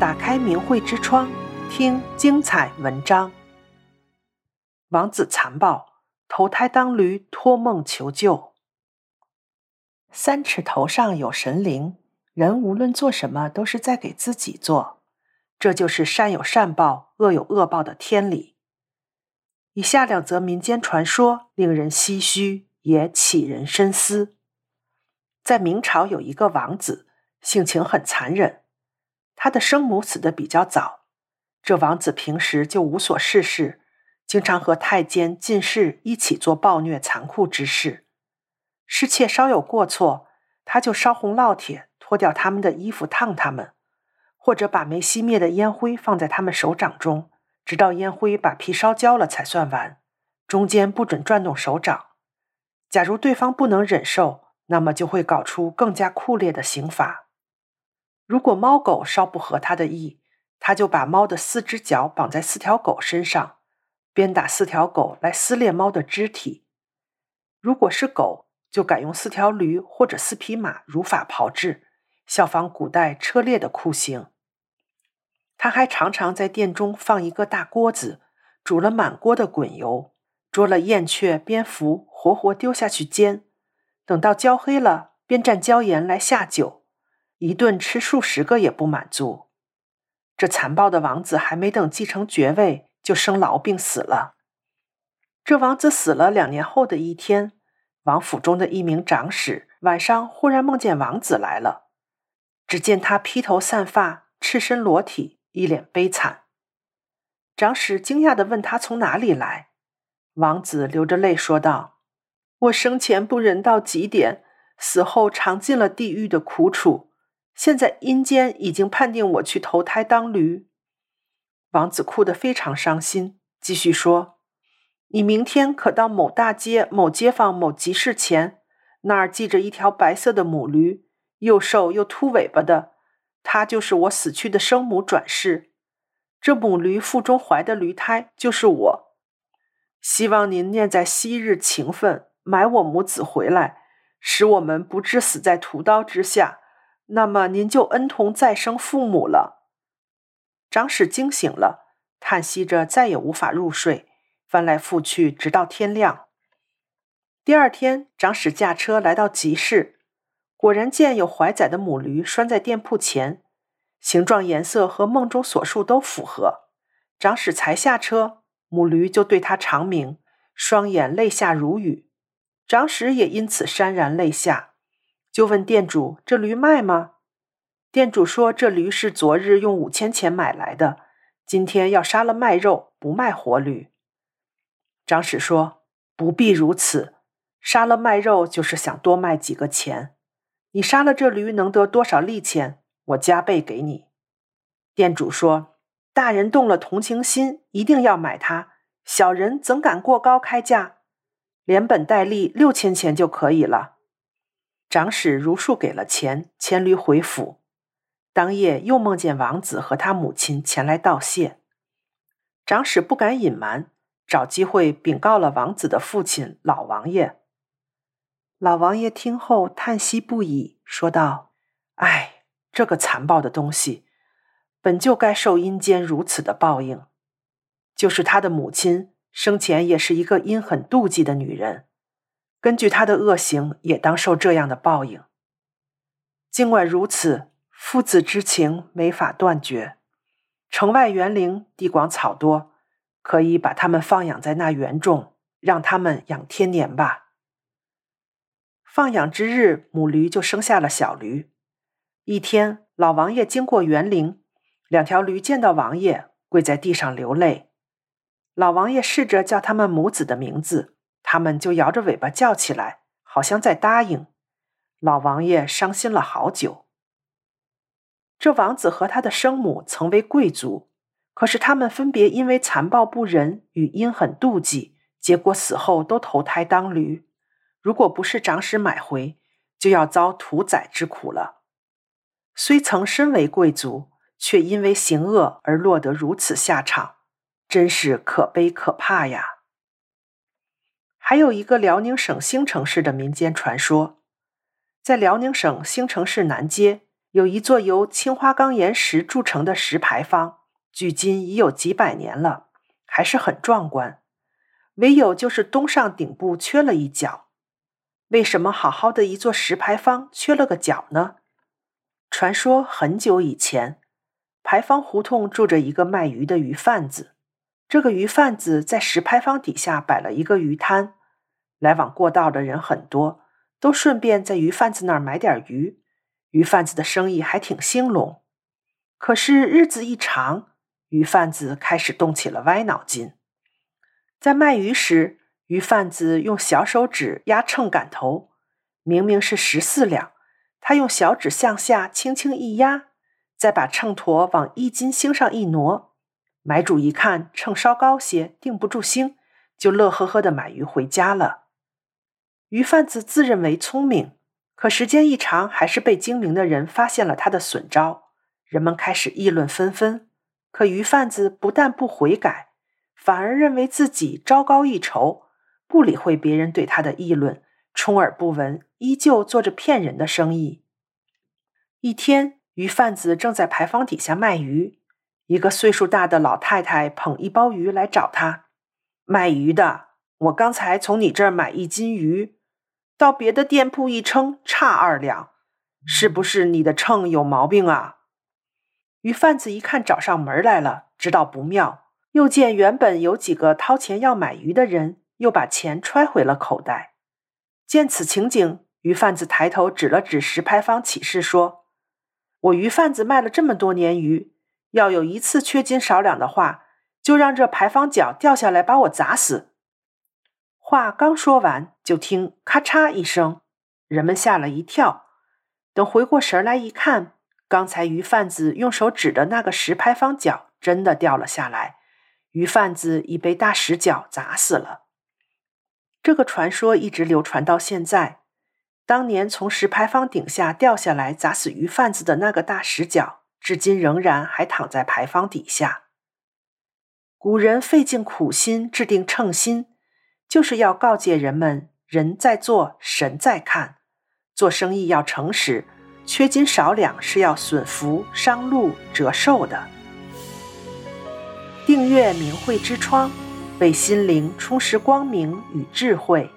打开明慧之窗，听精彩文章。王子残暴，投胎当驴，托梦求救。三尺头上有神灵，人无论做什么，都是在给自己做。这就是善有善报，恶有恶报的天理。以下两则民间传说令人唏嘘，也启人深思。在明朝有一个王子，性情很残忍。他的生母死得比较早，这王子平时就无所事事，经常和太监、进士一起做暴虐残酷之事。侍妾稍有过错，他就烧红烙铁，脱掉他们的衣服烫他们，或者把没熄灭的烟灰放在他们手掌中，直到烟灰把皮烧焦了才算完，中间不准转动手掌。假如对方不能忍受，那么就会搞出更加酷烈的刑罚。如果猫狗稍不合他的意，他就把猫的四只脚绑在四条狗身上，鞭打四条狗来撕裂猫的肢体。如果是狗，就改用四条驴或者四匹马如法炮制，效仿古代车裂的酷刑。他还常常在殿中放一个大锅子，煮了满锅的滚油，捉了燕雀、蝙蝠，活活丢下去煎，等到焦黑了，便蘸椒盐来下酒。一顿吃数十个也不满足，这残暴的王子还没等继承爵位，就生痨病死了。这王子死了两年后的一天，王府中的一名长史晚上忽然梦见王子来了，只见他披头散发、赤身裸体，一脸悲惨。长史惊讶地问他从哪里来，王子流着泪说道：“我生前不仁到极点，死后尝尽了地狱的苦楚。”现在阴间已经判定我去投胎当驴，王子哭得非常伤心，继续说：“你明天可到某大街某街坊某集市前，那儿系着一条白色的母驴，又瘦又秃尾巴的，它就是我死去的生母转世。这母驴腹中怀的驴胎就是我。希望您念在昔日情分，买我母子回来，使我们不致死在屠刀之下。”那么您就恩同再生父母了。长史惊醒了，叹息着再也无法入睡，翻来覆去直到天亮。第二天，长史驾车来到集市，果然见有怀仔的母驴拴在店铺前，形状颜色和梦中所述都符合。长史才下车，母驴就对他长鸣，双眼泪下如雨。长史也因此潸然泪下。就问店主：“这驴卖吗？”店主说：“这驴是昨日用五千钱买来的，今天要杀了卖肉，不卖活驴。”长史说：“不必如此，杀了卖肉就是想多卖几个钱。你杀了这驴能得多少利钱？我加倍给你。”店主说：“大人动了同情心，一定要买它。小人怎敢过高开价？连本带利六千钱就可以了。”长史如数给了钱，牵驴回府。当夜又梦见王子和他母亲前来道谢。长史不敢隐瞒，找机会禀告了王子的父亲老王爷。老王爷听后叹息不已，说道：“唉，这个残暴的东西，本就该受阴间如此的报应。就是他的母亲生前也是一个阴狠妒忌的女人。”根据他的恶行，也当受这样的报应。尽管如此，父子之情没法断绝。城外园林地广草多，可以把他们放养在那园中，让他们养天年吧。放养之日，母驴就生下了小驴。一天，老王爷经过园林，两条驴见到王爷，跪在地上流泪。老王爷试着叫他们母子的名字。他们就摇着尾巴叫起来，好像在答应。老王爷伤心了好久。这王子和他的生母曾为贵族，可是他们分别因为残暴不仁与阴狠妒忌，结果死后都投胎当驴。如果不是长史买回，就要遭屠宰之苦了。虽曾身为贵族，却因为行恶而落得如此下场，真是可悲可怕呀！还有一个辽宁省兴城市的民间传说，在辽宁省兴城市南街有一座由青花岗岩石铸成的石牌坊，距今已有几百年了，还是很壮观。唯有就是东上顶部缺了一角。为什么好好的一座石牌坊缺了个角呢？传说很久以前，牌坊胡同住着一个卖鱼的鱼贩子。这个鱼贩子在石牌坊底下摆了一个鱼摊，来往过道的人很多，都顺便在鱼贩子那儿买点鱼。鱼贩子的生意还挺兴隆。可是日子一长，鱼贩子开始动起了歪脑筋。在卖鱼时，鱼贩子用小手指压秤杆头，明明是十四两，他用小指向下轻轻一压，再把秤砣往一斤星上一挪。买主一看秤稍高些，定不住心，就乐呵呵的买鱼回家了。鱼贩子自认为聪明，可时间一长，还是被精明的人发现了他的损招。人们开始议论纷纷。可鱼贩子不但不悔改，反而认为自己招高一筹，不理会别人对他的议论，充耳不闻，依旧做着骗人的生意。一天，鱼贩子正在牌坊底下卖鱼。一个岁数大的老太太捧一包鱼来找他，卖鱼的，我刚才从你这儿买一斤鱼，到别的店铺一称差二两，是不是你的秤有毛病啊？鱼贩子一看找上门来了，知道不妙，又见原本有几个掏钱要买鱼的人，又把钱揣回了口袋。见此情景，鱼贩子抬头指了指石牌坊，起誓说：“我鱼贩子卖了这么多年鱼。”要有一次缺斤少两的话，就让这牌坊角掉下来把我砸死。话刚说完，就听咔嚓一声，人们吓了一跳。等回过神来一看，刚才鱼贩子用手指的那个石牌坊角真的掉了下来，鱼贩子已被大石角砸死了。这个传说一直流传到现在。当年从石牌坊顶下掉下来砸死鱼贩子的那个大石角。至今仍然还躺在牌坊底下。古人费尽苦心制定称心，就是要告诫人们：人在做，神在看。做生意要诚实，缺斤少两是要损福伤禄折寿的。订阅明慧之窗，为心灵充实光明与智慧。